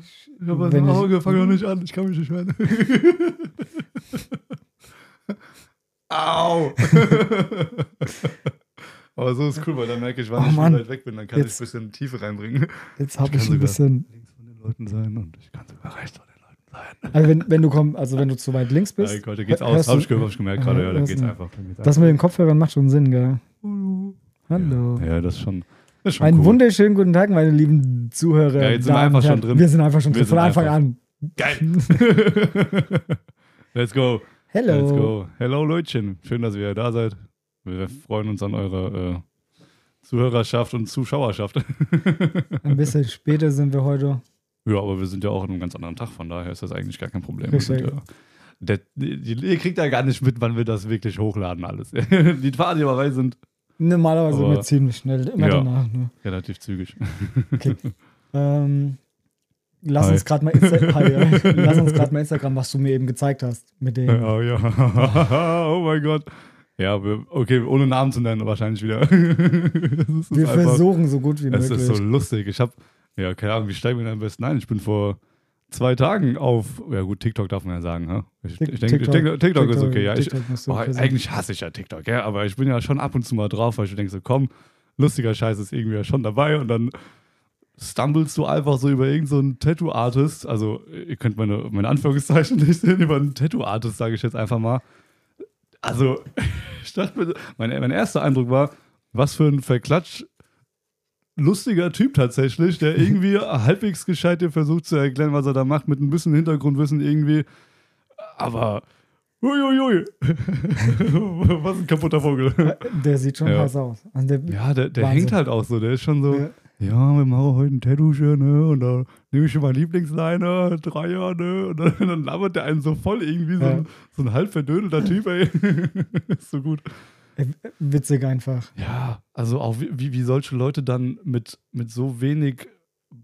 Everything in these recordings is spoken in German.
Ich habe ein Auge, fang doch nicht an, ich kann mich nicht hören. Au! Aber so ist cool, weil dann merke ich, wann Oh ich Mann. weit weg bin, dann kann Jetzt- ich ein bisschen Tiefe reinbringen. Jetzt habe Ich ich ein bisschen. Links von den Leuten sein und ich kann sogar rechts von den Leuten sein. Also wenn, wenn du komm, also wenn du zu weit links bist. Ja, Gott, da geht's aus. hörst Hab du- ich, hab ich gemerkt gerade, ja, da geht's einfach. geht's Das einfach. mit den Kopfhörern macht schon Sinn, gell? Hallo. Hallo. Ja, schon, das ist schon Einen cool. wunderschönen guten Tag, meine lieben Zuhörer. Ja, jetzt sind wir einfach schon drin. Wir sind einfach schon Wir drin, von Anfang einfach- an. Geil. Let's go. Hello. Let's go. Hello Leutchen. Schön, dass ihr da seid. Wir freuen uns an eurer äh, Zuhörerschaft und Zuschauerschaft. Ein bisschen später sind wir heute. ja, aber wir sind ja auch an einem ganz anderen Tag, von daher ist das eigentlich gar kein Problem. Richtig. Ja, der, die, ihr kriegt ja gar nicht mit, wann wir das wirklich hochladen alles. die Fahrten, die dabei sind, Normalerweise sind Aber- wir ziemlich schnell, immer Ja. danach. Ne? relativ zügig. Ähm, lass Hi. uns gerade mal, Insta Hi, ja. lass uns grad mal Instagram, was du mir eben gezeigt hast. Mit dem. Oh ja. oh mein Gott. Ja, wir, okay, ohne Namen zu nennen wahrscheinlich wieder. das wir einfach- versuchen so gut wie Es möglich. ist so lustig. Ich habe, ja, keine Ahnung, wie steigen wir denn am besten ein? Ich bin vor zwei Tagen auf, ja gut, TikTok darf man ja sagen, ha? Ich, ich denke, TikTok, TikTok, TikTok ist okay, ja. Ich, oh, eigentlich hasse ich ja TikTok, ja, aber ich bin ja schon ab und zu mal drauf, weil ich denke so, komm, lustiger Scheiß ist irgendwie ja schon dabei und dann stumblest du einfach so über irgendeinen so Tattoo-Artist, also ihr könnt meine, meine Anführungszeichen nicht sehen, über einen Tattoo-Artist, sage ich jetzt einfach mal. Also, ich dachte mein, mein erster Eindruck war, was für ein Verklatsch lustiger Typ tatsächlich, der irgendwie halbwegs gescheit dir versucht zu erklären, was er da macht, mit ein bisschen Hintergrundwissen irgendwie. Aber, uiuiui, was ein kaputter Vogel. Der sieht schon Ja. heiß aus. Also der, Ja, der, der hängt halt auch so, der ist schon so, Ja. ja, wir machen heute ein Tattoo, ne, und da nehme ich schon mein Lieblingsliner, Dreier, ne, und dann, dann labert der einen so voll irgendwie, so, Ja. ein, so ein halb verdödelter Typ, ey. ist so gut. Äh, witzig einfach. Ja, also auch wie, wie, solche Leute dann mit, mit so wenig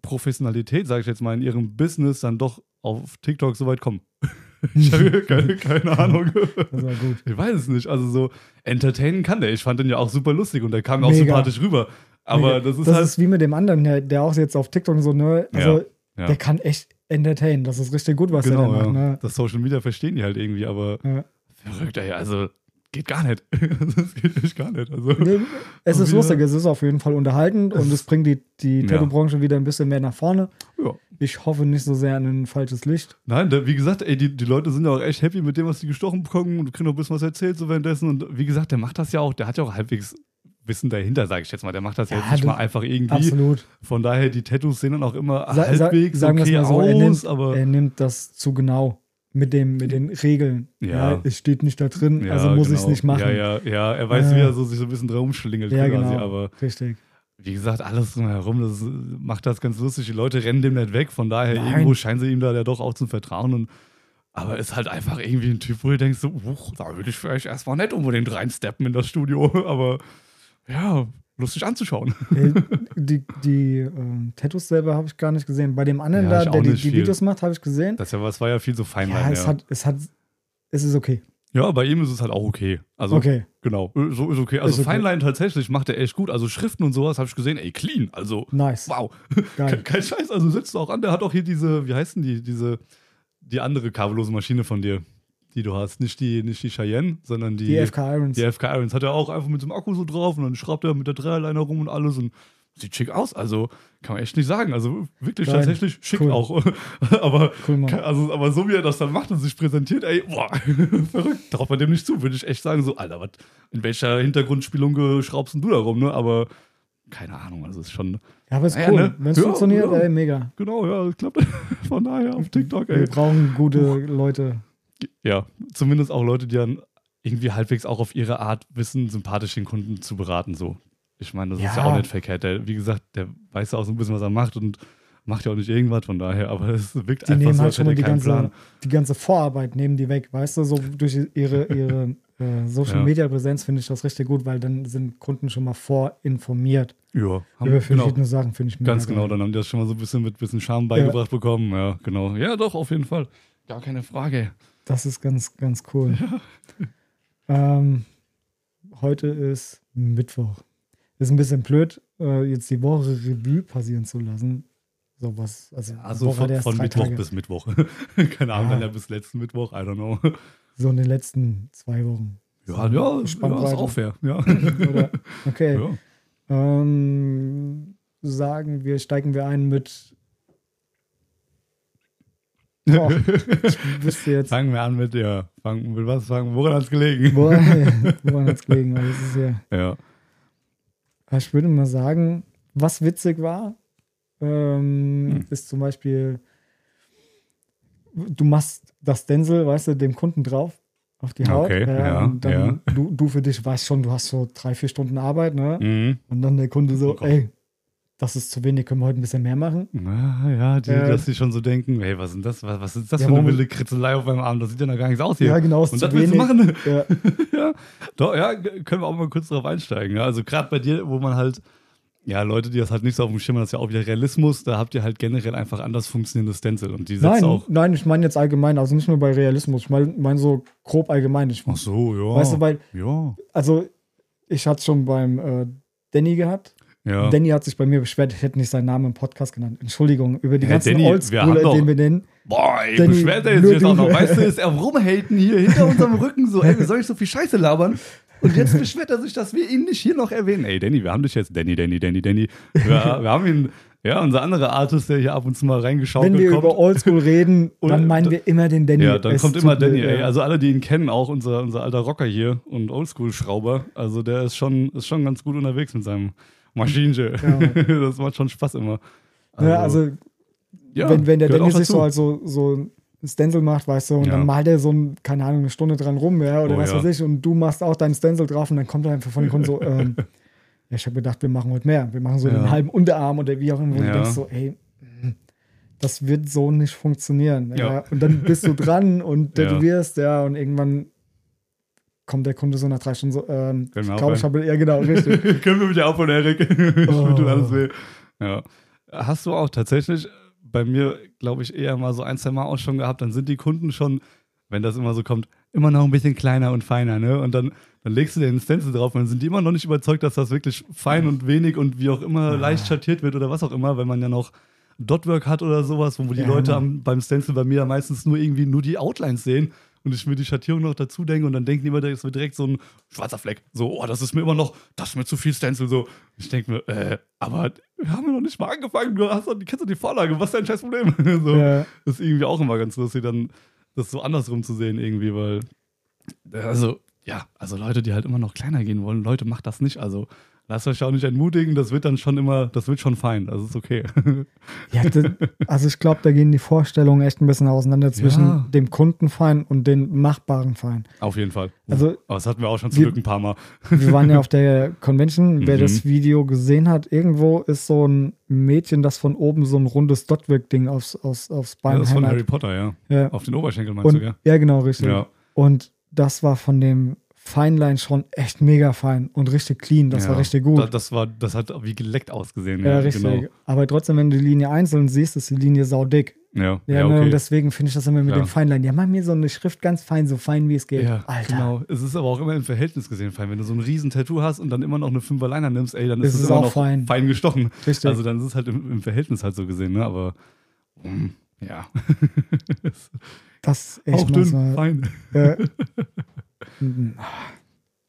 Professionalität, sage ich jetzt mal, in ihrem Business dann doch auf TikTok so weit kommen. ich habe keine, keine Ahnung. Das war gut. Ich weiß es nicht. Also so entertainen kann der. Ich fand den ja auch super lustig und der kam mir auch Mega. sympathisch rüber. Aber Mega. das ist das halt. ist wie mit dem anderen, der, der auch jetzt auf TikTok so, ne, also ja. der kann echt entertainen. Das ist richtig gut, was genau, der da macht. ja. Ne? Das Social Media verstehen die halt irgendwie, aber Ja. verrückt, ey. Also geht gar nicht. das geht echt gar nicht. Also, Nee, Es ist wieder- lustig, es ist auf jeden Fall unterhaltend und Es- es bringt die, die Ja. Tattoo-Branche wieder ein bisschen mehr nach vorne. ja. Ich hoffe nicht so sehr an ein falsches Licht. Nein, der, wie gesagt, ey, die, die Leute sind ja auch echt happy mit dem, was die gestochen bekommen und kriegen noch ein bisschen was erzählt so währenddessen. Und wie gesagt, der macht das ja auch, der hat ja auch halbwegs Wissen dahinter, sage ich jetzt mal. Der macht das ja, Ja, jetzt nicht mal einfach irgendwie. Absolut. Von daher, die Tattoos sehen dann auch immer Sa sa halbwegs sagen wir es okay mal so, aus, er nimmt, aber er nimmt das zu genau mit, dem, mit den Regeln. Ja. es steht nicht da drin, ja, also muss ich es genau. nicht machen. Ja, ja, ja, er weiß, Ja. wie er so, sich so ein bisschen drum schlingelt Ja, quasi, genau. aber Richtig. wie gesagt, alles drumherum, das macht das ganz lustig. Die Leute rennen dem nicht weg, von daher Nein. irgendwo scheinen sie ihm da ja doch auch zu vertrauen. Und, aber ist halt einfach irgendwie ein Typ, wo du denkst, so, da würde ich vielleicht erstmal nicht unbedingt reinsteppen in das Studio, aber ja, lustig anzuschauen. Äh, die die ähm, Tattoos selber habe ich gar nicht gesehen. Bei dem anderen Ja, da, der die, die. Videos macht, habe ich gesehen. Das ja, was war ja viel so Feinlein. Ja, Ja, es hat, es hat, es ist okay. ja, bei ihm ist es halt auch okay. Also, Okay. genau, so ist okay. Also, Ist okay. Feinlein tatsächlich macht er echt gut. Also, Schriften und sowas habe ich gesehen, ey, clean. Also, Nice. wow. Geil. Kein, Scheiß, also setzt du auch an. Der hat auch hier diese, wie heißen die, diese, die andere kabellose Maschine von dir, die du hast. Nicht die, nicht die Cheyenne, sondern die, Die FK Irons. die FK Irons. Hat er auch einfach mit so einem Akku so drauf und dann schraubt er mit der Dreierleiner rum und alles und sieht schick aus. Also kann man echt nicht sagen. Also wirklich Geil. tatsächlich schick Cool. auch. aber, Cool, also, aber so wie er das dann macht und sich präsentiert, ey, boah, verrückt. Traut man dem nicht zu, würde ich echt sagen. So, Alter, was, in welcher Hintergrundspielung schraubst du da rum, ne? Aber keine Ahnung, also ist schon. Ja, aber ist Ja, cool. ne? Wenn es Ja, funktioniert, ja. ey, mega. Genau, ja, klappt. Von daher auf TikTok, Wir ey. brauchen gute Leute. Ja, zumindest auch Leute, die dann irgendwie halbwegs auch auf ihre Art wissen, sympathisch den Kunden zu beraten. So. Ich meine, das ist ja Ja. auch nicht verkehrt. Der, wie gesagt, der weiß ja auch so ein bisschen, was er macht und macht ja auch nicht irgendwas. Von daher, aber es wirkt Die einfach nehmen so, halt schon mal die ganze, Plan. die ganze Vorarbeit, nehmen die weg, weißt du, so durch ihre, ihre äh, Social Ja. Media Präsenz finde ich das richtig gut, weil dann sind Kunden schon mal vorinformiert Ja, über haben, genau. verschiedene Sachen, finde ich mega Ganz genau, geil. dann haben die das schon mal so ein bisschen mit bisschen Charme beigebracht bekommen. Ja, genau. Ja, doch, auf jeden Fall. Gar keine Frage. Das ist ganz, ganz cool. Ähm, heute ist Mittwoch. Ist ein bisschen blöd, äh, jetzt die Woche Revue passieren zu lassen. So was, also, Also von, von Mittwoch Tage. bis Mittwoch. Keine Ahnung, Ja. dann ja bis letzten Mittwoch, I don't know. So in den letzten zwei Wochen. Ja, ja, ja Spannbreite. ist auch fair. Ja. Oder, okay. ja. Ähm, sagen wir, steigen wir ein mit. Boah, ich wüsste jetzt. Fangen wir an mit, ja, fangen, mit was fangen, woran hat es gelegen? Woran, woran hat es gelegen? Weil das ist ja, Ja. ich würde mal sagen, was witzig war, ähm, Hm. ist zum Beispiel, du machst das Stencil, weißt du, dem Kunden drauf auf die Haut. Okay, ja, und dann Du, du für dich weißt schon, du hast so drei, vier Stunden Arbeit, ne? Mhm. Und dann der Kunde so, Oh ey, das ist zu wenig, können wir heute ein bisschen mehr machen? Ah, ja, die, Äh, dass die schon so denken, hey, was ist denn das? Was, was ist das Ja, für eine wilde Kritzelei auf meinem Arm? Das sieht ja noch gar nichts aus hier. Ja, genau, ist Und zu das willst du wenig. machen? Ja. ja, doch, ja, können wir auch mal kurz drauf einsteigen. Ja? Also gerade bei dir, wo man halt, ja, Leute, die das halt nicht so auf dem Schirm haben, das ist ja auch wieder Realismus, da habt ihr halt generell einfach anders funktionierende Stencil und die Nein, auch. nein, ich meine jetzt allgemein, also nicht nur bei Realismus, ich meine mein so grob allgemein. Ich, Ach so, ja. Weißt du, weil, ja. also ich hatte es schon beim äh, Danny gehabt. Ja. Danny hat sich bei mir beschwert, ich hätte nicht seinen Namen im Podcast genannt. Entschuldigung, über die Hä, ganzen Danny, Oldschooler, doch- den wir nennen. Boah, ey, Danny, beschwert er jetzt, jetzt auch noch. Weißt du, ist er rumhaten hier hinter unserem Rücken so, ey, soll ich so viel Scheiße labern? Und jetzt beschwert er sich, dass wir ihn nicht hier noch erwähnen. Ey, Danny, wir haben dich jetzt, Danny, Danny, Danny, Danny. Wir, wir haben ihn, ja, unser anderer Artist, der hier ab und zu mal reingeschaut Wenn wir kommt. über Oldschool reden, Und- dann meinen wir immer den Danny. Ja, dann kommt immer Danny, ey. ja. Also alle, die ihn kennen, auch unser, unser alter Rocker hier und Oldschool-Schrauber. Also der ist schon, ist schon ganz gut unterwegs mit seinem Maschinchen. Ja. das macht schon Spaß immer. ja, also ja, wenn, wenn der auch sich so als so, so ein Stencil macht, weißt du, und Ja. dann malt er so, ein, keine Ahnung, eine Stunde dran rum, ja, oder Oh, was weiß ich, und du machst auch deinen Stencil drauf und dann kommt er einfach von den Kunden so, ähm, ja, ich habe gedacht, wir machen heute mehr. Wir machen so einen halben Unterarm oder wie auch immer, wo du denkst so, ey, mm, das wird so nicht funktionieren. Und dann bist du dran und tätowierst, ja, und irgendwann kommt der Kunde so nach drei Stunden so, ähm, Können ich glaube, ich habe, ja genau, richtig. Können wir mit dir aufhören, Erik? ich Oh. tut alles weh. Ja. Hast du auch tatsächlich bei mir, glaube ich, eher mal so ein, zwei Mal auch schon gehabt, dann sind die Kunden schon, wenn das immer so kommt, immer noch ein bisschen kleiner und feiner, ne? Und dann, dann legst du den Stencil drauf und dann sind die immer noch nicht überzeugt, dass das wirklich fein und wenig und wie auch immer leicht schattiert wird oder was auch immer, wenn man ja noch Dotwork hat oder sowas, wo die Ja, Leute am, beim Stencil bei mir meistens nur irgendwie nur die Outlines sehen und ich mir die Schattierung noch dazu denke und dann denken die immer, das wird direkt so ein schwarzer Fleck. So, oh, das ist mir immer noch, das ist mir zu viel Stencil. So, ich denke mir, äh, aber wir haben ja noch nicht mal angefangen, du hast doch, kennst doch die Vorlage, was ist dein scheiß Problem? so, Ja. Das ist irgendwie auch immer ganz lustig, dann das so andersrum zu sehen irgendwie, weil, äh, also, ja, also Leute, die halt immer noch kleiner gehen wollen, Leute, macht das nicht, also lasst euch auch nicht entmutigen, das wird dann schon immer, das wird schon fein, das ist okay. Ja, das, also ich glaube, da gehen die Vorstellungen echt ein bisschen auseinander zwischen Ja. dem Kundenfein und dem machbaren Fein. Auf jeden Fall. Also Aber das hatten wir auch schon zum Wir- Glück ein paar Mal. wir waren ja auf der Convention. Wer Mhm. das Video gesehen hat, irgendwo ist so ein Mädchen, das von oben so ein rundes Dotwork-Ding aufs, aufs, aufs Ja, Bein das ist von. Harry Potter, ja. Ja. Auf den Oberschenkel meinst Und, du, gell? ja, genau, richtig. Ja. Und das war von dem Feinlein schon echt mega fein und richtig clean. Das ja. war richtig gut. Da, das, war, das hat wie geleckt ausgesehen. ja, Ja, richtig. Genau. Aber trotzdem, wenn du die Linie einzeln siehst, ist die Linie saudick. Ja, Ja, ja, ne, okay. und deswegen finde ich das immer mit Ja. dem Feinlein. Ja, mach mir so eine Schrift ganz fein, so fein wie es geht. ja, Alter. genau. Es ist aber auch immer im Verhältnis gesehen fein. Wenn du so ein riesen Tattoo hast und dann immer noch eine Fünferliner nimmst, ey, dann ist Es es, ist immer auch noch fein. fein, gestochen. Richtig. Also dann ist es halt im, im Verhältnis halt so gesehen, ne? Aber mm, ja. Das ist echt auch dünn, fein. Ja. Mhm.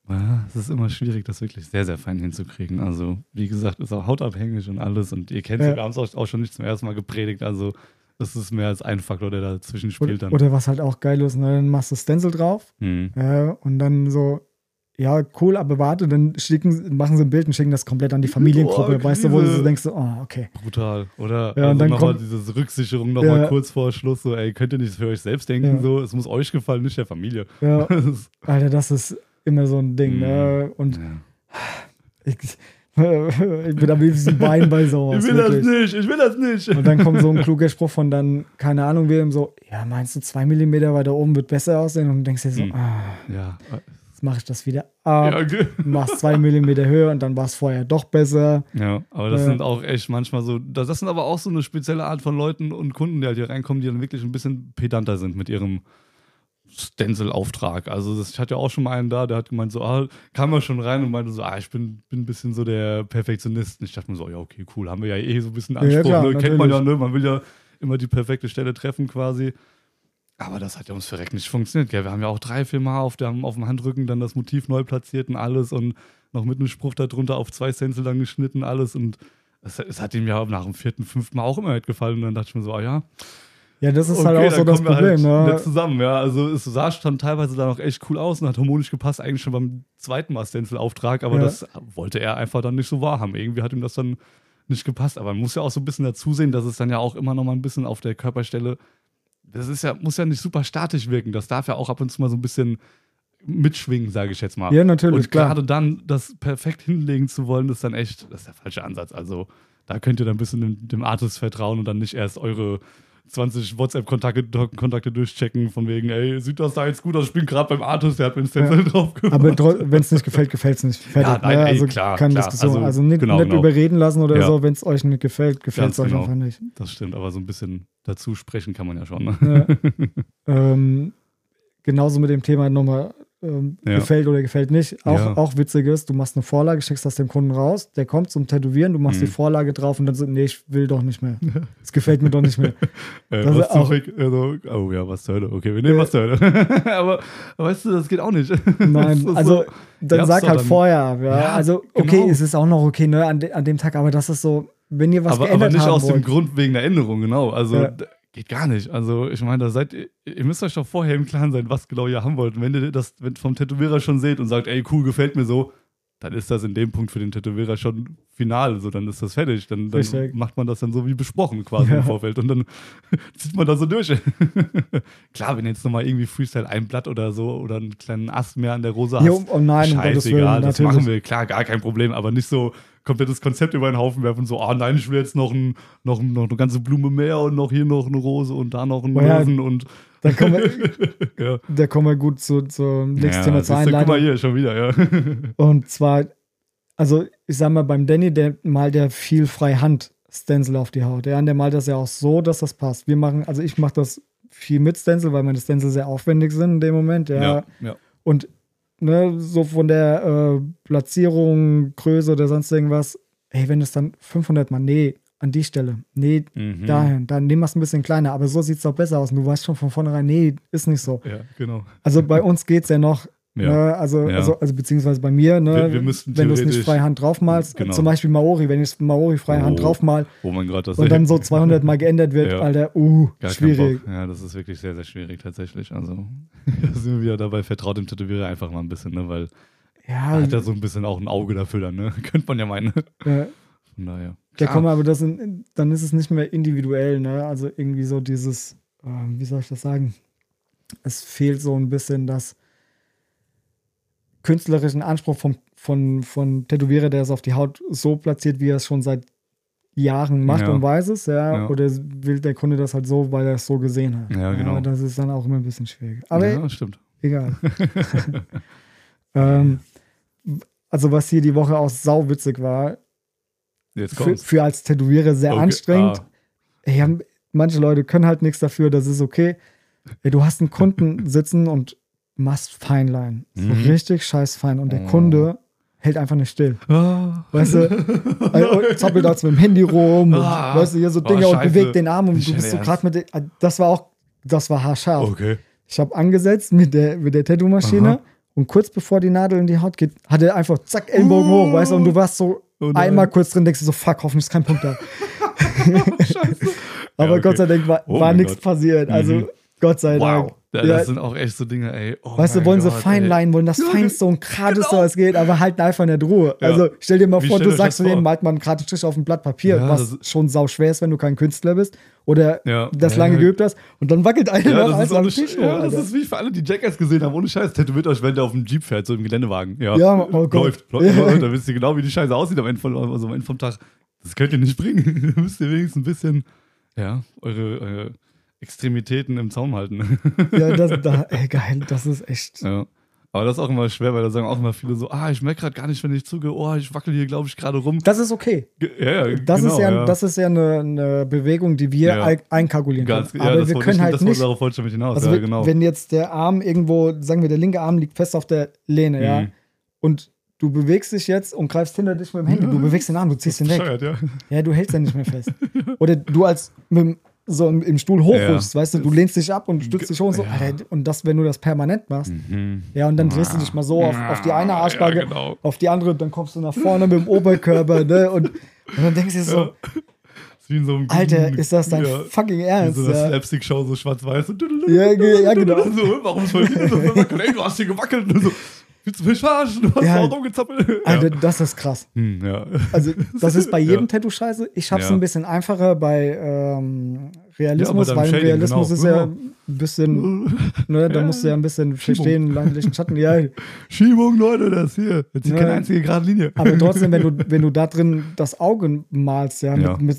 Ja, es ist immer schwierig, das wirklich sehr, sehr fein hinzukriegen. Also, wie gesagt, ist auch hautabhängig und alles. Und ihr kennt es, Ja. wir haben es auch, schon nicht zum ersten Mal gepredigt. Also, es ist mehr als ein Faktor, der dazwischen spielt Oder, dann. oder was halt auch geil ist, ne, dann machst du Stencil drauf Hm. ja, und dann so, ja, cool, aber warte, dann schicken, machen sie ein Bild und schicken das komplett an die Familiengruppe. Oh, weißt du, wo du so denkst, so, oh, okay. Brutal, oder? Ja, also und dann nochmal kommt- diese Rücksicherung nochmal Ja. kurz vor Schluss, so, ey, könnt ihr nicht für euch selbst denken, Ja. so, es muss euch gefallen, nicht der Familie. Ja, Das Alter, das ist immer so ein Ding, Mhm. ne? Und ja. ich, ich bin am liebsten Bein bei sowas. Ich will das wirklich. nicht, ich will das nicht. Und dann kommt so ein kluger Spruch von dann, keine Ahnung, wem so, ja, meinst du, zwei Millimeter weiter oben wird besser aussehen? Und du denkst dir so, Mhm. ah, Ja, mache ich das wieder ab, ja, okay. machst zwei Millimeter höher und dann war es vorher doch besser. Ja, aber das Ja. sind auch echt manchmal so, das, das sind aber auch so eine spezielle Art von Leuten und Kunden, die halt hier reinkommen, die dann wirklich ein bisschen pedanter sind mit ihrem, Stencil-Auftrag. Also das, ich hatte ja auch schon mal einen da, der hat gemeint so, ah, kam er schon rein und meinte so, ah, ich bin, bin ein bisschen so der Perfektionist. Und ich dachte mir so, ja, okay, cool, haben wir ja eh so ein bisschen Anspruch, Ja, klar, ne? kennt man ja, ne? Man will ja immer die perfekte Stelle treffen quasi. Aber das hat ja ums Verrecken nicht funktioniert. Gell? Wir haben ja auch drei, vier Mal auf, dem, auf dem Handrücken dann das Motiv neu platziert und alles und noch mit einem Spruch darunter auf zwei Stencil dann geschnitten, alles und es, es hat ihm ja nach dem vierten, fünften Mal auch immer nicht gefallen und dann dachte ich mir so, ah ja, Ja, das ist okay, halt auch so das wir Problem. halt ne? nicht zusammen, ja. Also es sah schon teilweise dann auch echt cool aus und hat harmonisch gepasst, eigentlich schon beim zweiten Mal Stencil-Auftrag, aber Ja. das wollte er einfach dann nicht so wahrhaben. Irgendwie hat ihm das dann nicht gepasst. Aber man muss ja auch so ein bisschen dazu sehen, dass es dann ja auch immer noch mal ein bisschen auf der Körperstelle, das ist ja, muss ja nicht super statisch wirken. Das darf ja auch ab und zu mal so ein bisschen mitschwingen, sage ich jetzt mal. Ja, natürlich, Und gerade dann das perfekt hinlegen zu wollen, ist dann echt, das ist der falsche Ansatz. Also da könnt ihr dann ein bisschen dem, dem Artist vertrauen und dann nicht erst eure 20 WhatsApp-Kontakte Kontakte durchchecken, von wegen, ey, sieht das da jetzt gut aus? Ich bin gerade beim Artist, der hat mir ein Stencil Ja. drauf gemacht. Aber wenn es nicht gefällt, gefällt es nicht. Fertig, Ja, nein, ne? ey, also klar, keine klar. Diskussion. Also, Also, nicht, genau, nicht genau. überreden lassen oder Ja. so. Wenn es euch nicht gefällt, gefällt es euch genau. einfach nicht. Das stimmt, aber so ein bisschen dazu sprechen kann man ja schon. Ne? Ja. ähm, genauso mit dem Thema nochmal ähm, Ja. gefällt oder gefällt nicht. Auch, Ja. auch witzig ist, du machst eine Vorlage, schickst das dem Kunden raus, der kommt zum Tätowieren, du machst Mhm. die Vorlage drauf und dann so, nee, ich will doch nicht mehr. Es gefällt mir doch nicht mehr. Äh, Das was ist auch- also, oh ja, was zur Hölle. Okay, wir nehmen Ja. was zur Hölle. aber weißt du, das geht auch nicht. Nein, also so- dann sag halt dann- vorher ab. Ja. Ja, also, okay, genau. es ist auch noch okay, ne, an, de, an dem Tag, aber das ist so, wenn ihr was aber, aber geändert nicht haben aus dem wollt. Grund wegen der Änderung, genau. Also Ja. Geht gar nicht. Also ich meine, da seid ihr, müsst euch doch vorher im Klaren sein, was genau ihr haben wollt. Und wenn ihr das vom Tätowierer schon seht und sagt, ey, cool, gefällt mir so, dann ist das in dem Punkt für den Tätowierer schon final. So, dann ist das fertig. Dann, dann macht man das dann so wie besprochen quasi Ja. im Vorfeld. Und dann zieht man da so durch. Klar, wenn jetzt nochmal irgendwie Freestyle ein Blatt oder so oder einen kleinen Ast mehr an der Rose hast, Jo, oh nein, um scheißegal, das natürlich. machen wir, klar, gar kein Problem, aber nicht so komplettes Konzept über den Haufen werfen, so, ah nein, ich will jetzt noch, ein, noch, noch eine ganze Blume mehr und noch hier noch eine Rose und da noch einen Oh ja, Möwen und Dann kommen wir, ja. da kommen wir gut zu, zum nächsten ja, Thema zur du, Guck mal Einleitung. hier, schon wieder, ja. Und zwar, also ich sag mal, beim Danny, der malt ja viel Freihand Stencil auf die Haut. Ja, und der malt das ja auch so, dass das passt. Wir machen, also ich mache das viel mit Stencil, weil meine Stencil sehr aufwendig sind in dem Moment. Ja. ja, ja. Und ne, so von der äh, Platzierung, Größe oder sonst irgendwas, ey, wenn es dann 500 Mal, nee, an die Stelle, nee, Mhm. dahin, dann nehmen wir es ein bisschen kleiner, aber so sieht es doch besser aus. Und du weißt schon von vornherein, nee, ist nicht so. Ja, genau. Also bei uns geht es ja noch, Ja. ne, also, Ja. also, also beziehungsweise bei mir, ne, Wir- wir wenn du es nicht freihand draufmalst, Genau. zum Beispiel Maori, wenn ich Maori freihand Oh, draufmal Oh mein Gott, das und dann so 200 Mal geändert wird, Ja. Alter, uh, Gar schwierig. Ja, das ist wirklich sehr, sehr schwierig tatsächlich. Also, da sind wir wieder dabei, vertraut dem Tätowierer einfach mal ein bisschen, ne? Weil Ja, er hat ja so ein bisschen auch ein Auge dafür dann, ne? Könnte man ja meinen. äh, Von daher. Ja, Klar. komm, aber das sind, dann ist es nicht mehr individuell, ne? Also irgendwie so dieses, ähm, wie soll ich das sagen? Es fehlt so ein bisschen das künstlerischen Anspruch vom, von, von Tätowierer, der es auf die Haut so platziert, wie er es schon seit Jahren macht Ja. und weiß es, ja. Ja. Oder will der Kunde das halt so, weil er es so gesehen hat. Ja, genau. das ist dann auch immer ein bisschen schwierig. Aber ja, stimmt. egal. ähm, also was hier die Woche auch sauwitzig war, für, für als Tätowierer sehr Okay. anstrengend. Ah, Ey, manche Leute können halt nichts dafür, das ist okay. Ey, du hast einen Kunden sitzen und machst Feinlein. So Mhm. richtig scheiß fein. Und der Oh. Kunde hält einfach nicht still. ah. Weißt du? Und zappelt da mit dem Handy rum und Ah. weißt du, hier so Oh, Dinge und scheiße. bewegt den Arm und Nicht du bist so gerade mit der, das war auch, das war haarscharf. Okay. Ich habe angesetzt mit der, mit der Tattoo-Maschine und kurz bevor die Nadel in die Haut geht, hat er einfach zack, Ellenbogen hoch, weißt du, und du warst so Oh einmal kurz drin, denkst du so, fuck, hoffentlich ist kein Punkt da. Scheiße. Aber Ja, okay. Gott sei Dank war, Oh war nichts passiert. Also Mhm. Gott sei Dank. Wow. Ja, Ja, das sind auch echt so Dinge, ey. Oh weißt du, wollen sie Gott, Feinlein, wollen das Ja, Feinste und Gradeste, genau. was geht, aber halten einfach nicht Ruhe. Ja. Also stell dir mal Wie vor, du sagst zu denen, malt mal einen geraden Strich auf ein Blatt Papier, Ja, was schon sau schwer ist, wenn du kein Künstler bist oder Ja. das Ja, lange ja. geübt hast und dann wackelt einer Ja, das ist, am Tisch. Sch- ja, das ist wie für alle, die Jackass gesehen haben. Ohne Scheiß. Tätowiert euch, wenn der auf dem Jeep fährt, so im Geländewagen. Ja, Ja, oh läuft. läuft, Ja. läuft. Da wisst ihr genau, wie die Scheiße aussieht am Ende, von, also am Ende vom Tag. Das könnt ihr nicht bringen. da müsst ihr wenigstens ein bisschen, ja, eure, eure Extremitäten im Zaum halten. Ja, das, da, ey, geil, das ist echt. ja. Aber das ist auch immer schwer, weil da sagen auch immer viele so, ah, ich merke gerade gar nicht, wenn ich zugehe, oh, ich wackel hier, glaube ich, gerade rum. Das ist okay. Ja, ja, Das, genau, ist, ja, das ist ja eine, eine Bewegung, die wir Ja. ein- einkalkulieren Ganz, können. ja, Aber das wir können ich, halt das nicht. darauf wollte ich hinaus. Also ja, wenn, genau. wenn jetzt der Arm irgendwo, sagen wir, der linke Arm liegt fest auf der Lehne, ja, Mhm. und du bewegst dich jetzt und greifst hinter dich mit dem Handy, du bewegst den Arm, du ziehst ihn weg. Ja. Ja, du hältst ja nicht mehr fest. Oder du als mit dem, so im, Stuhl hochrufst, weißt du, du lehnst dich ab und stützt dich hoch und so. Ja. Alter, und das, wenn du das permanent machst, Mhm. ja, und dann drehst du dich mal so auf, auf die eine Arschbacke, Ja, genau. auf die andere, dann kommst du nach vorne mit dem Oberkörper, ne? Und, und dann denkst du dir so, so Alter, ist das dein ja, fucking Ernst? so eine Ja, Slapstick-Show, so schwarz-weiß. Und ja, ja, genau. So, warum ist mein Video so? Ey, du hast hier gewackelt. Und so, willst du mich verarschen? Du hast Ja. auch rumgezappelt. Alter, Ja. das ist krass. Hm, ja. Also, das ist bei jedem Ja. Tattoo scheiße. Ich hab's Ja. ein bisschen einfacher bei ähm, Realismus, weil Shading, Realismus genau. ist ja ein bisschen, ne, da musst du ja ein bisschen verstehen, landlichen Schatten. Ja, Schiebung, Leute, das hier. Jetzt Ja. keine einzige gerade Linie. aber trotzdem, wenn du, wenn du da drin das Auge malst, ja, Ja. Mit, mit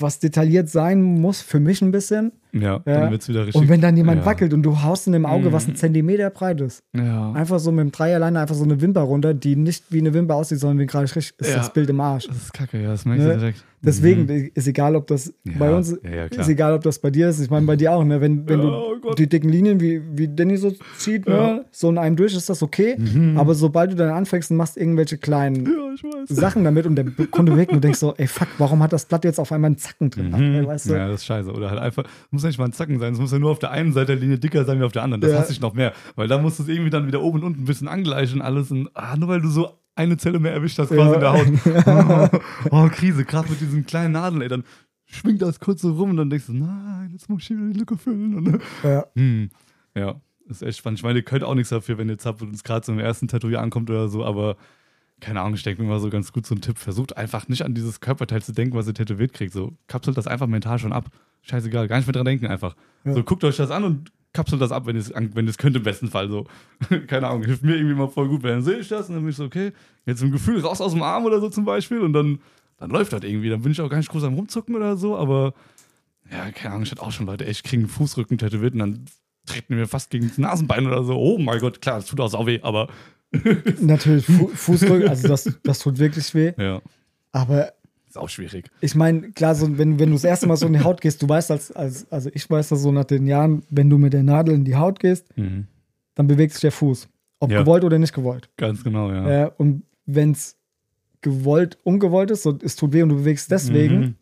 was detailliert sein muss, für mich ein bisschen. Ja, Ja. dann wird's wieder richtig. Und wenn dann jemand ja. wackelt und du haust in dem Auge, Mhm. was ein Zentimeter breit ist, Ja. einfach so mit dem Dreierleiner einfach so eine Wimper runter, die nicht wie eine Wimper aussieht, sondern wie gerade richtig ist das Bild im Arsch. Das ist kacke, ja, das merkst Ne? du direkt. Deswegen Mhm. ist egal, ob das Ja, bei uns ja, ist egal, ob das bei dir ist. Ich meine, bei dir auch, ne? Wenn, wenn Ja, du oh Gott. die dicken Linien wie, wie Danny so zieht, ne? so in einem durch, ist das okay. Mhm. Aber sobald du dann anfängst und machst irgendwelche kleinen. Sachen damit und der Kunde weg und du denkst so, ey fuck, warum hat das Blatt jetzt auf einmal einen Zacken drin? Mhm. Ey, weißt du? Ja, das ist scheiße. Oder halt einfach, muss ja nicht mal ein Zacken sein. Es muss ja nur auf der einen Seite der Linie dicker sein wie auf der anderen. Das hasse ich noch mehr. Weil da musst du es irgendwie dann wieder oben und unten ein bisschen angleichen, alles. Und, ah, nur weil du so eine Zelle mehr erwischt hast, quasi Ja. in der Haut. Oh, oh Krise, gerade mit diesen kleinen Nadeln, ey. Dann schwingt das kurz so rum und dann denkst du, nein, jetzt muss ich hier die Lücke füllen. Und, Ja. hm. Ja, ist echt spannend. Ich meine, ihr könnt auch nichts dafür, wenn ihr Zapp uns gerade so im ersten Tattoo hier ankommt oder so, aber keine Ahnung, ich denke mir mal so ganz gut so ein Tipp. Versucht einfach nicht an dieses Körperteil zu denken, was ihr tätowiert kriegt. So, kapselt das einfach mental schon ab. Scheißegal, gar nicht mehr dran denken einfach. Ja. So, guckt euch das an und kapselt das ab, wenn es wenn ihr es könnt im besten Fall. So, keine Ahnung, hilft mir irgendwie mal voll gut, weil dann sehe ich das und dann bin ich so, okay, jetzt im Gefühl raus aus dem Arm oder so zum Beispiel und dann, dann läuft das irgendwie. Dann bin ich auch gar nicht groß am Rumzucken oder so, aber ja, keine Ahnung, ich hatte auch schon Leute echt kriegen Fußrücken tätowiert und dann treten mir fast gegen das Nasenbein oder so. Oh mein Gott, klar, das tut auch sau weh, aber Natürlich, Fu Fußrücken, also das, das tut wirklich weh. ja, Aber ist auch schwierig. ich meine, klar, so, wenn, wenn du das erste Mal so in die Haut gehst, du weißt als, als, also ich weiß das so nach den Jahren, wenn du mit der Nadel in die Haut gehst, dann bewegt sich der Fuß. Ob Ja. gewollt oder nicht gewollt. Ganz genau, ja. Ja. und wenn es gewollt, ungewollt ist, so, es tut weh und du bewegst deswegen, Mhm.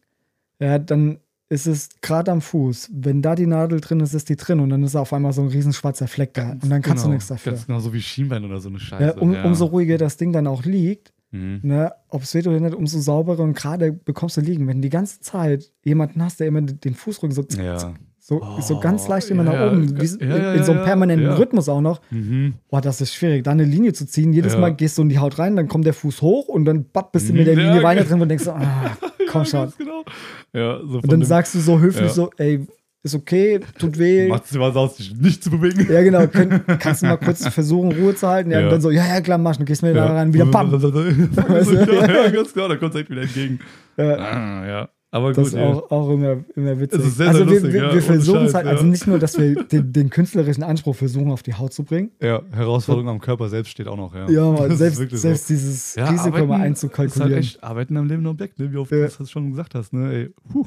ja, dann ist es gerade am Fuß. Wenn da die Nadel drin ist, ist die drin und dann ist auf einmal so ein riesen schwarzer Fleck da. Und dann kannst genau, du nichts dafür. Ganz genau so wie Schienbein oder so eine Scheiße. Ja, um, ja. Umso ruhiger das Ding dann auch liegt, Mhm. ne, ob es weht oder nicht, umso sauberer und gerade bekommst du liegen. Wenn du die ganze Zeit jemanden hast, der immer den Fußrücken so, Ja. so, Oh, so ganz leicht immer ja, nach oben, so- ja, ja, in so einem permanenten ja. Rhythmus auch noch. Mhm. Boah, das ist schwierig, da eine Linie zu ziehen. Jedes Ja. Mal gehst du in die Haut rein, dann kommt der Fuß hoch und dann bapp, bist du Mhm, mit der ja, Linie weiter drin und denkst so, ah, komm ja, schon. genau. Ja, so Und dann sagst du so höflich Ja. so, ey, ist okay, tut weh. Macht dir was aus, dich nicht zu bewegen. Ja, genau, könnt, kannst du mal kurz versuchen, Ruhe zu halten? Ja, Ja. und dann so, ja, ja, klar, mach, dann gehst du mir da Ja. rein, wieder bam. Weißt du, ja, ja, ganz genau, da kommt es direkt wieder entgegen. Ja. Ah, ja. Aber Das gut, ist ey. auch, auch immer, immer witzig. Es ist sehr, also sehr wir, lustig, wir, wir ohne versuchen es halt, also nicht nur, dass wir den, den künstlerischen Anspruch versuchen, auf die Haut zu bringen. Ja, Herausforderung am Körper selbst steht auch noch, ja. Ja, man, Das ist selbst, selbst dieses Ja, Risiko mal Ist halt einzukalkulieren. echt Arbeiten am Leben Objekt, ne? wie oft du das schon gesagt hast. Ne? Ey, puh,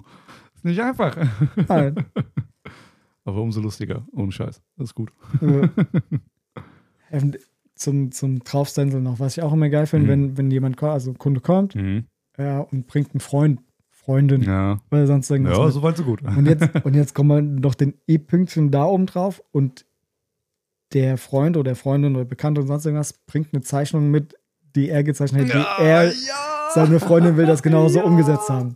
ist nicht einfach. Nein. Aber umso lustiger, ohne Scheiß. Das ist gut. Ja. Ähm, zum, zum Draufstenseln noch, was ich auch immer geil finde, Mhm. wenn, wenn jemand, also ein Kunde kommt ja, und bringt einen Freund, Freundin Ja, oder sonst irgendwas. ja so weit, so gut. Und jetzt, und jetzt kommen wir noch den E-Pünktchen da oben drauf und der Freund oder Freundin oder Bekannte und sonst irgendwas bringt eine Zeichnung mit, die er gezeichnet hat, die er, ja. seine Freundin will das genauso Ja. umgesetzt haben.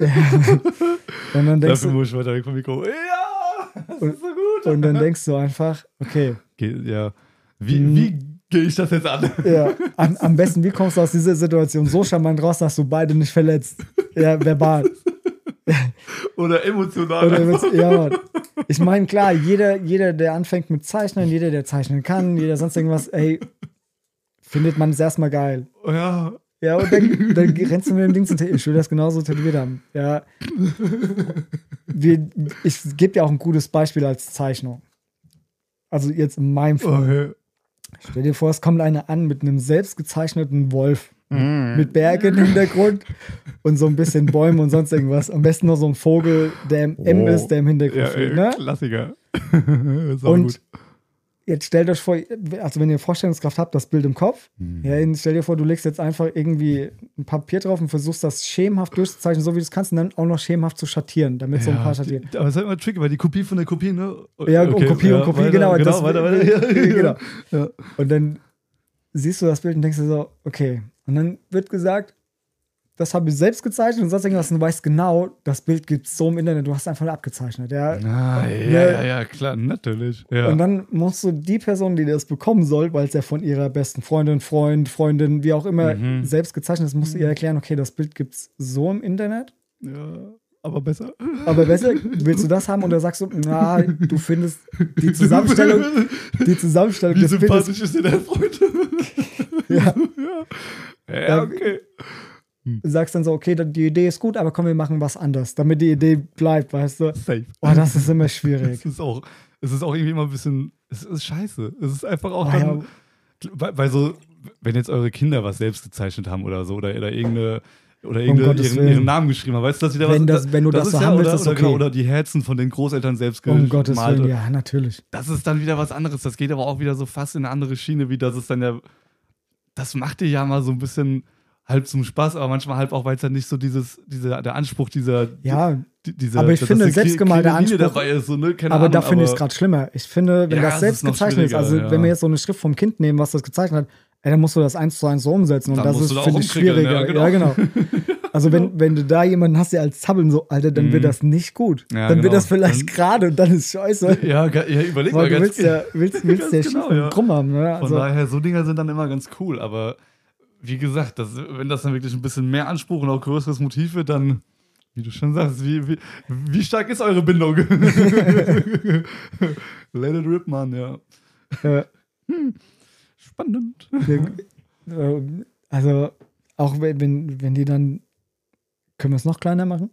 und dann denkst Dafür du, muss ich weiter weg vom Mikro. Ja, das Und- ist so gut. und dann denkst du einfach, okay, Ge ja. Wie, Mhm. wie gehe ich das jetzt an? ja, am, am besten, wie kommst du aus dieser Situation so charmant raus, dass du beide nicht verletzt? Ja, verbal. Oder emotional? Oder mit, ja, Mann. Ich meine, klar, jeder, jeder, der anfängt mit Zeichnen, jeder, der zeichnen kann, jeder sonst irgendwas, ey, findet man es erstmal geil. ja, Ja, und dann, dann rennst du mit dem Ding zum Tätowieren. Ich will das genauso tätowiert haben. Ja. Wir, ich gebe dir auch ein gutes Beispiel als Zeichnung. Also jetzt in meinem Fall. okay. Stell dir vor, es kommt einer an mit einem selbstgezeichneten Wolf. Mit Bergen im Hintergrund und so ein bisschen Bäume und sonst irgendwas. Am besten noch so ein Vogel, der im M Oh. ist, der im Hintergrund Ja, ey, Ne? Klassiker. Und gut. Jetzt stellt euch vor, also wenn ihr Vorstellungskraft habt, das Bild im Kopf, Mhm. ja, stell dir vor, du legst jetzt einfach irgendwie ein Papier drauf und versuchst das schemenhaft durchzuzeichnen, so wie du es kannst, und dann auch noch schemenhaft zu schattieren, damit so ein paar schattieren. die- aber es ist halt immer tricky, weil die Kopie von der Kopie, ne? Ja, und Kopie und Kopie, weiter, genau. Genau, das- weiter, weiter. Ja, genau. Ja. Und dann siehst du das Bild und denkst dir so, okay. Und dann wird gesagt, das habe ich selbst gezeichnet und sonst irgendwas. Und du weißt genau, das Bild gibt es so im Internet, du hast einfach abgezeichnet. Ja. Ah, ja, ja, ja, klar, natürlich. Ja. Und dann musst du die Person, die das bekommen soll, weil es ja von ihrer besten Freundin, Freund, Freundin, wie auch immer, Mhm. selbst gezeichnet ist, musst du ihr erklären, okay, das Bild gibt es so im Internet. ja, aber besser. Aber besser, willst du das haben? Und dann sagst du, na, du findest die Zusammenstellung, die Zusammenstellung Wie sympathisch ist dir der Freund? Ja. ja. Ja. ja, okay. sagst dann so, okay, die Idee ist gut, aber komm, wir machen was anderes, damit die Idee bleibt, weißt du? Safe. Oh, das ist immer schwierig. Es ist auch, es ist auch irgendwie immer ein bisschen, es ist scheiße. Es ist einfach auch Oh, dann, ja. weil, weil so, wenn jetzt eure Kinder was selbst gezeichnet haben oder so, oder, oder irgendeine, oder Gottes ihren, ihren Namen geschrieben haben, weißt du, dass sie da Wenn was, das- wenn du das ist so ja, haben willst, oder, oder, genau, okay. oder die Herzen von den Großeltern selbst Um Gottes gemalt. Willen, ja, natürlich. Das ist dann wieder was anderes. Das geht aber auch wieder so fast in eine andere Schiene, wie das ist dann ja, das macht dir ja mal so ein bisschen halb zum Spaß, aber manchmal halb auch, weil es dann nicht so dieses, dieser, der Anspruch dieser, Ja, die- dieser, aber ich finde, selbstgemalter Linie Anspruch- dabei ist, so, ne? Keine aber Ahnung, da finde ich es gerade schlimmer. Ich finde, wenn Ja, das es selbst gezeichnet ist, also ja. wenn wir jetzt so eine Schrift vom Kind nehmen, was das gezeichnet hat, ey, dann musst du das eins zu eins so umsetzen. Und Dann das ist, da finde ich, schwieriger. ja, genau. genau. Also wenn, wenn du da jemanden hast, der als Zappeln so, Alter, dann wird Mhm. das nicht gut. Ja, dann wird genau. das vielleicht gerade und dann ist scheiße. Ja, ja überleg mal Weil du ganz willst ja, willst, willst ja genau, ja. krumm haben. Ne? Von Also, daher, so Dinger sind dann immer ganz cool, aber wie gesagt, das, wenn das dann wirklich ein bisschen mehr Anspruch und auch größeres Motiv wird, dann, wie du schon sagst, wie, wie, wie stark ist eure Bindung? Let it rip, Mann, ja. äh, Spannend. der, äh, also auch wenn, wenn, wenn die dann, können wir es noch kleiner machen?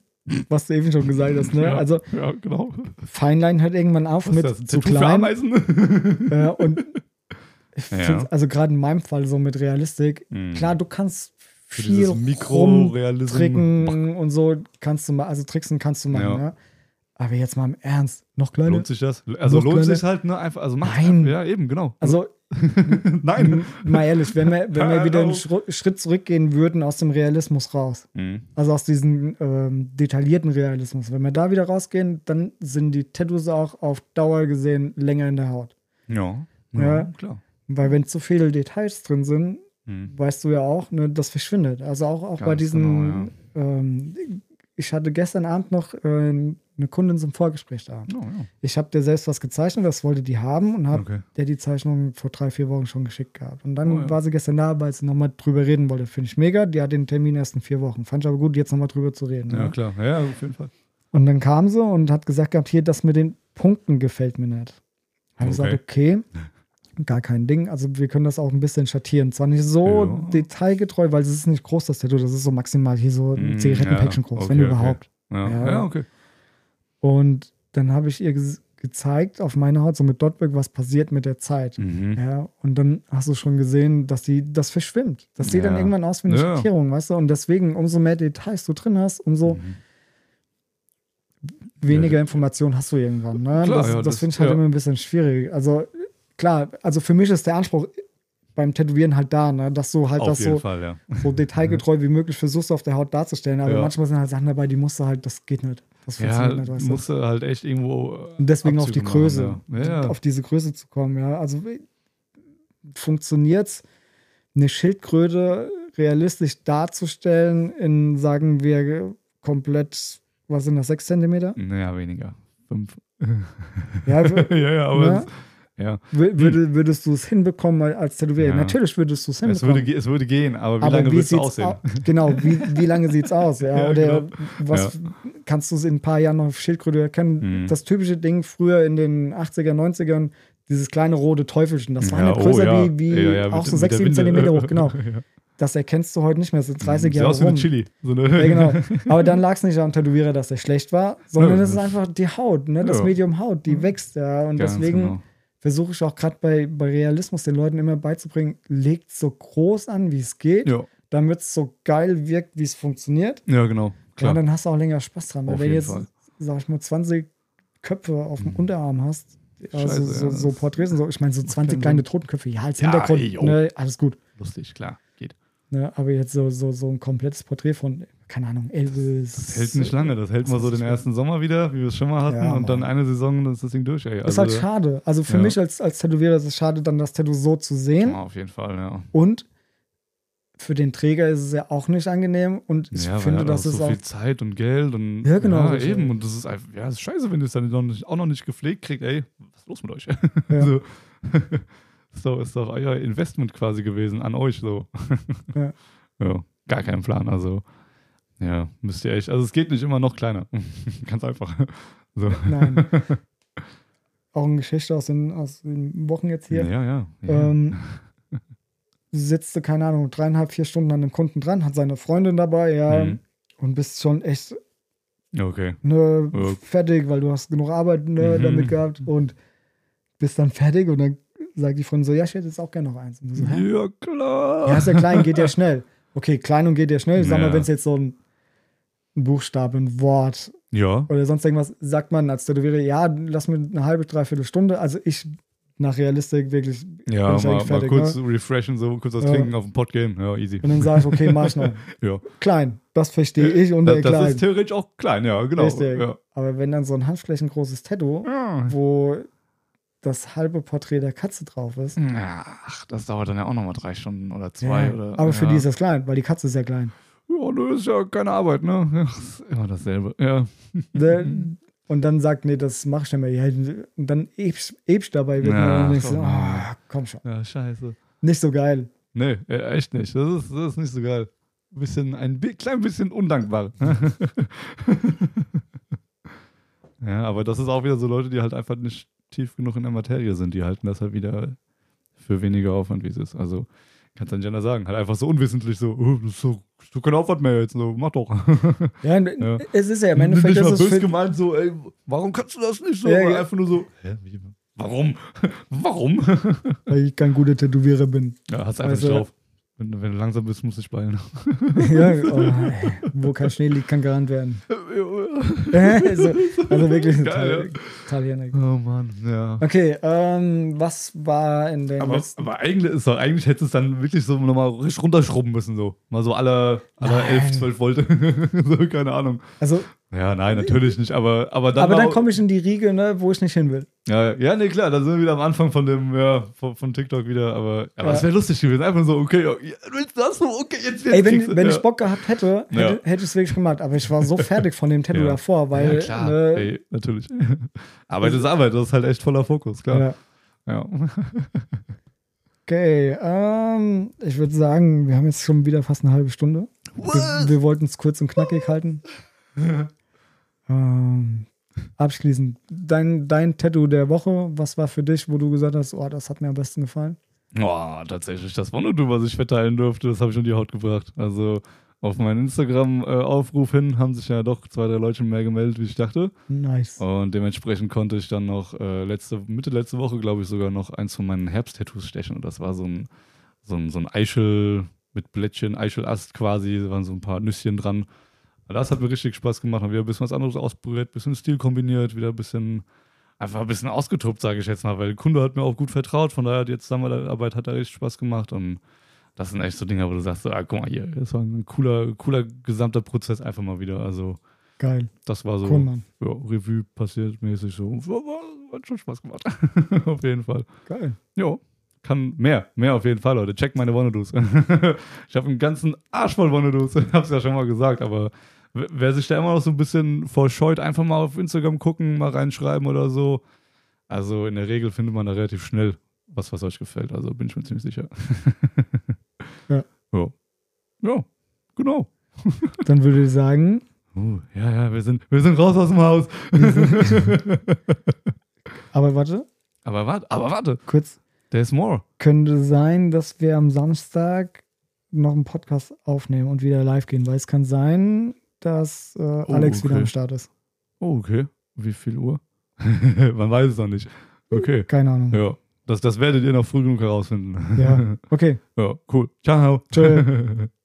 Was du eben schon gesagt hast, ne? Ja, Also ja, genau. Feinlein hört irgendwann auf Was mit ist das? Ein zu klein. Äh, und Ja. also gerade in meinem Fall so mit Realistik, Mhm. klar, du kannst viel dieses Mikrorealismus. tricken und so kannst du mal, also tricksen kannst du machen, Ja. ne? Aber jetzt mal im Ernst, noch kleiner. Lohnt sich das? Also lohnt kleiner? sich halt, ne? Einfach, also mach Nein. Ja, eben, genau. Also Nein. mal ehrlich, wenn wir, wenn wir wieder einen Schritt zurückgehen würden aus dem Realismus raus, Mhm. also aus diesem ähm, detaillierten Realismus, wenn wir da wieder rausgehen, dann sind die Tattoos auch auf Dauer gesehen länger in der Haut. Ja. Ja. Ja, klar. Weil wenn zu viele Details drin sind, Mhm. weißt du ja auch, ne, das verschwindet. Also auch, auch bei diesen, genau, ähm, ich hatte gestern Abend noch äh, eine Kundin zum Vorgespräch da. Oh, ja. Ich habe dir selbst was gezeichnet, das wollte die haben und habe Okay. der die Zeichnung vor drei, vier Wochen schon geschickt gehabt. Und dann Oh, ja. war sie gestern da, weil sie nochmal drüber reden wollte. Finde ich mega. Die hat den Termin erst in vier Wochen. Fand ich aber gut, jetzt nochmal drüber zu reden. Ja, ne? klar. Ja, auf jeden Fall. Und dann kam sie und hat gesagt gehabt, hier, das mit den Punkten gefällt mir nicht. Habe Okay. gesagt, okay, gar kein Ding. Also wir können das auch ein bisschen schattieren. Zwar nicht so Ja. detailgetreu, weil es ist nicht groß, das Tattoo. Das ist so maximal hier so ein Mm, Zigarettenpäckchen ja, groß, okay, wenn okay. überhaupt. Ja, Ja. ja. okay. Und dann habe ich ihr ges- gezeigt auf meiner Haut, so mit Dotberg, was passiert mit der Zeit. Mhm. Ja, und dann hast du schon gesehen, dass die das verschwimmt. Das sieht dann irgendwann aus wie eine. Schattierung, weißt du? Und deswegen, umso mehr Details du drin hast, umso Mhm. weniger Informationen hast du irgendwann. Ne? Klar, das ja, das, das- finde ich halt ja. immer ein bisschen schwierig. Also klar, also für mich ist der Anspruch beim Tätowieren halt da, ne? dass du halt Auf das so, Fall, ja. so detailgetreu wie möglich versuchst auf der Haut darzustellen. Aber Ja. manchmal sind halt Sachen dabei, die musst du halt, das geht nicht. Das Ja, funktioniert nicht, weißt du? musst du halt echt irgendwo. äh, Und deswegen auf die Abzüge Größe, machen, Ja, auf diese Größe zu kommen, ja. Also funktioniert eine Schildkröte realistisch darzustellen in, sagen wir, komplett, was sind das, sechs Zentimeter? Naja, weniger. Fünf. Ja, ja, ja, aber. Ne? Ja. w- würde, würdest du es hinbekommen als Tätowierer? Ja. Natürlich würdest du es Es, würde, hinbekommen. es würde gehen, aber wie Aber lange wie es sieht's aussehen? au- Genau, wie, wie lange sieht es aus? Ja? Ja, Oder genau. was kannst du es in ein paar Jahren noch auf Schildkröte erkennen? Mhm. Das typische Ding früher in den 80er, 90ern, dieses kleine rote Teufelchen, das war Ja, nicht größer oh, ja. wie, wie Ja, ja, auch mit- so mit 6, der 7 Winde. Zentimeter hoch, genau. ja. Das erkennst du heute nicht mehr, das sind 30 Sieht Jahre aus wie eine rum. Chili. So eine Ja, genau. Aber dann lag es nicht am Tätowierer, dass er schlecht war, sondern Ja, es ist einfach die Haut, ne? das Ja. Medium Haut, die wächst, ja. Und Ganz deswegen genau. Versuche ich auch gerade bei, bei Realismus den Leuten immer beizubringen, legt so groß an, wie es geht, Ja, damit es so geil wirkt, wie es funktioniert. ja genau. Ja, Klar. dann hast du auch länger Spaß dran. Weil Auf wenn jetzt, Fall. sag ich mal, 20 Köpfe auf dem Mhm. Unterarm hast, ja, Scheiße, so, ja, so Porträts und so, ich meine, so 20 keinen kleine. Totenköpfe, ja, als Ja, Hintergrund, ne, alles gut. Lustig, klar. Ne, aber jetzt so, so, so ein komplettes Porträt von, keine Ahnung, Elvis. Das hält nicht lange. Das hält mal so den ersten Sommer wieder, wie wir es schon mal hatten. Ja, und dann eine Saison, dann ist das Ding durch, ey. Das ist halt schade. Also für ja. mich als, als Tätowierer ist es schade, dann das Tattoo so zu sehen. Ja, auf jeden Fall, ja. Und für den Träger ist es ja auch nicht angenehm. Und ich ja, finde, er hat das auch so viel Zeit und Geld und Ja, genau, Ja, eben. Und das ist einfach, ja, das ist scheiße, wenn ihr es dann auch noch nicht gepflegt kriegt, ey. Was ist los mit euch? Ja. so. ist, doch, ist doch euer Investment quasi gewesen an euch so. Ja. ja, gar kein Plan. Also, ja, müsst ihr echt. Also, es geht nicht immer noch kleiner. Ganz einfach. So. Nein. auch eine Geschichte aus den, aus den Wochen jetzt hier. Ja, ja. ja. Ähm, sitzt du, keine Ahnung, dreieinhalb, vier Stunden an dem Kunden dran, hat seine Freundin dabei, ja, Mhm. und bist schon echt Okay. ne, Ja. fertig, weil du hast genug Arbeit ne, Mhm. damit gehabt und bist dann fertig und dann sagt die Freundin so, ja, ich hätte jetzt auch gerne noch eins. Und so, Hä? Ja, klar. Ja, ist ja klein, geht ja schnell. Okay, klein und geht ja schnell. Sag mal, Ja. wenn es jetzt so ein, ein Buchstabe, ein Wort Ja. oder sonst irgendwas, sagt man als Tätowierer, ja, lass mir eine halbe, dreiviertel Stunde. Also ich nach Realistik wirklich Ja, bin ich mal, eigentlich mal fertig, kurz ne? refreshen, so kurz was Ja. trinken, auf den Pott gehen. Ja, easy. Und dann sage ich, okay, mach ich noch. Ja. Klein, das verstehe ich und Das, das klein. ist theoretisch auch klein, ja, genau. Richtig. Ja. Aber wenn dann so ein handflächengroßes Tattoo, Ja. wo das halbe Porträt der Katze drauf ist, Ach, das dauert dann ja auch nochmal drei Stunden oder zwei. ja, oder, aber für ja. die ist das klein, weil die Katze ist ja klein. Ja, das ist ja keine Arbeit, ne? Ja, das ist immer dasselbe. Ja. Und dann sagt, nee, das mach ich nicht mehr. Und dann ebst ebst dabei wird Ja, denkst so, komm. ah, komm schon. ja, scheiße. Nicht so geil. Nee, echt nicht. Das ist, das ist nicht so geil. Ein bisschen, ein klein bisschen undankbar. ja, aber das ist auch wieder so Leute, die halt einfach nicht tief genug in der Materie sind. Die halten das halt wieder für weniger Aufwand, wie es ist. Also kannst du nicht anders sagen. Halt einfach so unwissentlich so, oh, das ist so, doch kein Aufwand mehr jetzt. So, mach doch. Ja, Ja. es ist ja im Endeffekt, nicht mal ist böse gemeint, so, ey, warum kannst du das nicht so? Ja, ja. einfach nur so, hä, wie, warum? warum? weil ich kein guter Tätowierer bin. ja, hast einfach Also- nicht drauf. Wenn, du- wenn du langsam bist, musst du speilen. ja, oh, wo kein Schnee liegt, kann gerannt werden. Also, also wirklich Geil, total hirnig. Oh Mann, ja. Okay, ähm, was war in den Aber, letzten... aber eigentlich ist doch, eigentlich hättest du es dann wirklich so nochmal richtig runterschrubben müssen, so. Mal so alle, alle Nein. 11, 12 Volt. so, keine Ahnung. Also, Ja, nein, natürlich nicht, aber, aber dann. aber dann komme ich in die Riege, ne, wo ich nicht hin will. Ja, ja, nee, klar, da sind wir wieder am Anfang von dem, ja, von, von TikTok wieder, aber, aber Ja. das wäre lustig gewesen. Einfach so, okay, willst du das so? Okay, jetzt, jetzt Ey, kriegst wenn, wenn ja. ich Bock gehabt hätte, hätte, Ja. hätte ich es wirklich gemacht. Aber ich war so fertig von dem Tattoo davor, weil. ja, klar, ne, ey, natürlich. Arbeit ist Arbeit, das ist halt echt voller Fokus, klar. ja. Ja. Okay, ähm, ich würde sagen, wir haben jetzt schon wieder fast eine halbe Stunde. Wir, wir wollten es kurz und knackig halten. ähm, abschließend, dein, dein Tattoo der Woche, was war für dich, wo du gesagt hast, oh, das hat mir am besten gefallen? Boah, tatsächlich, das Monodu, was ich verteilen durfte, das habe ich in die Haut gebracht. Also auf meinen Instagram-Aufruf hin haben sich ja doch zwei, drei Leute mehr gemeldet, wie ich dachte. Nice. Und dementsprechend konnte ich dann noch äh, letzte, Mitte letzte Woche, glaube ich, sogar noch eins von meinen Herbst-Tattoos stechen. Und das war so ein, so ein, so ein Eichel mit Blättchen, Eichelast quasi, da waren so ein paar Nüsschen dran. Das hat mir richtig Spaß gemacht. Haben wieder ein bisschen was anderes ausprobiert, ein bisschen Stil kombiniert, wieder ein bisschen, einfach ein bisschen ausgetobt, sage ich jetzt mal, weil der Kunde hat mir auch gut vertraut. Von daher, die Zusammenarbeit hat da richtig Spaß gemacht. Und das sind echt so Dinge, wo du sagst, so, ah, guck mal hier, das war ein cooler, cooler gesamter Prozess einfach mal wieder. Also, Geil. das war so Cool, ja, Revue passiert mäßig so. Hat schon Spaß gemacht. auf jeden Fall. Geil. Ja, kann mehr. Mehr auf jeden Fall, Leute. Checkt meine Wonnedoos. ich habe einen ganzen Arsch voll Wonnedoos. Ich hab's ja schon mal gesagt, aber wer sich da immer noch so ein bisschen vorscheut, einfach mal auf Instagram gucken, mal reinschreiben oder so. Also in der Regel findet man da relativ schnell was, was euch gefällt. Also bin ich mir ziemlich sicher. Ja. Ja. Ja, genau. Dann würde ich sagen, Uh, ja, ja, wir sind, wir sind raus aus dem Haus. aber warte, aber warte, aber warte. kurz. There's more. Könnte sein, dass wir am Samstag noch einen Podcast aufnehmen und wieder live gehen, weil es kann sein, dass äh, oh, Alex okay. wieder am Start ist. Oh, okay. Wie viel Uhr? Man weiß es noch nicht. Okay. Keine Ahnung. Ja. Das, das werdet ihr noch früh genug herausfinden. Ja. Okay. Ja, cool. Ciao. Tschö.